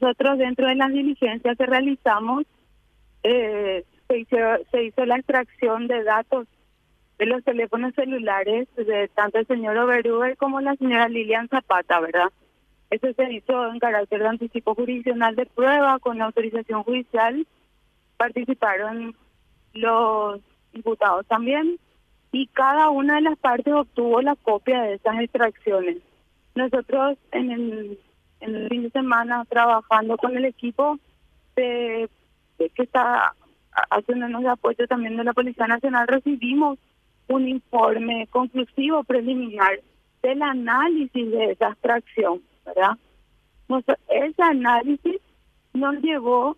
Nosotros dentro de las diligencias que realizamos eh, se, hizo, la extracción de datos de los teléfonos celulares de tanto el señor Oberuber como la señora Lilian Zapata, ¿verdad? Eso se hizo en carácter de anticipo jurisdiccional de prueba con autorización judicial. Participaron los imputados también y cada una de las partes obtuvo la copia de esas extracciones. Nosotros en el, en el fin de semana trabajando con el equipo de, que está haciéndonos de apoyo también de la Policía Nacional recibimos un informe conclusivo preliminar del análisis de esa extracción, ¿verdad? ese análisis nos llevó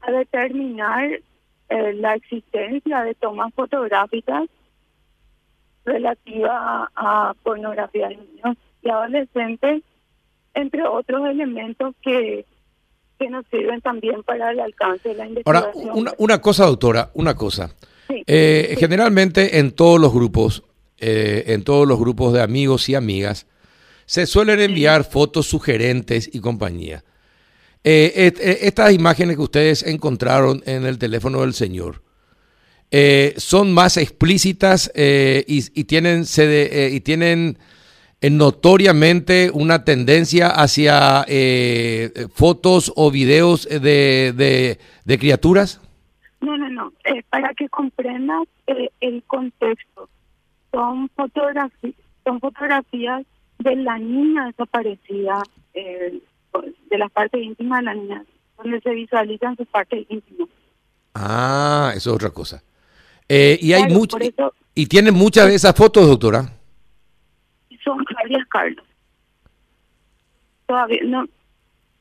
a determinar eh, la existencia de tomas fotográficas relativa a, pornografía de niños y adolescentes, entre otros elementos que, que nos sirven también para el alcance de la investigación. Ahora, una, una cosa, doctora, una cosa. Eh, generalmente en todos los grupos, eh, en todos los grupos de amigos y amigas, se suelen enviar fotos sugerentes y compañía. Eh, estas imágenes que ustedes encontraron en el teléfono del señor son más explícitas y, tienen, y tienen notoriamente una tendencia hacia fotos o videos de, de criaturas. No, no, no. Eh, para que comprendas eh, el contexto, son fotografías, son fotografías de la niña desaparecida, eh, de las partes íntimas de la niña, donde se visualizan sus partes íntimas. Ah, eso es otra cosa. y hay muchas. ¿Y tienen muchas de esas fotos, doctora? Varias, Carlos. Todavía no.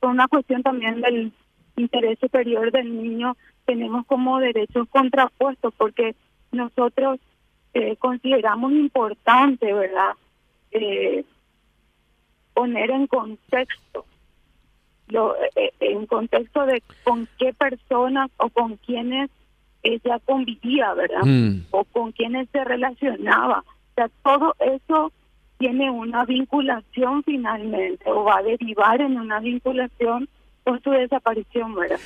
Son una cuestión también del interés superior del niño tenemos como derechos contrapuestos porque nosotros eh, consideramos importante, ¿verdad? Eh, poner en contexto, lo, eh, en contexto de con qué personas o con quiénes ella convivía, ¿verdad? Mm. O con quiénes se relacionaba. O sea, todo eso tiene una vinculación finalmente o va a derivar en una vinculación con su desaparición, ¿verdad?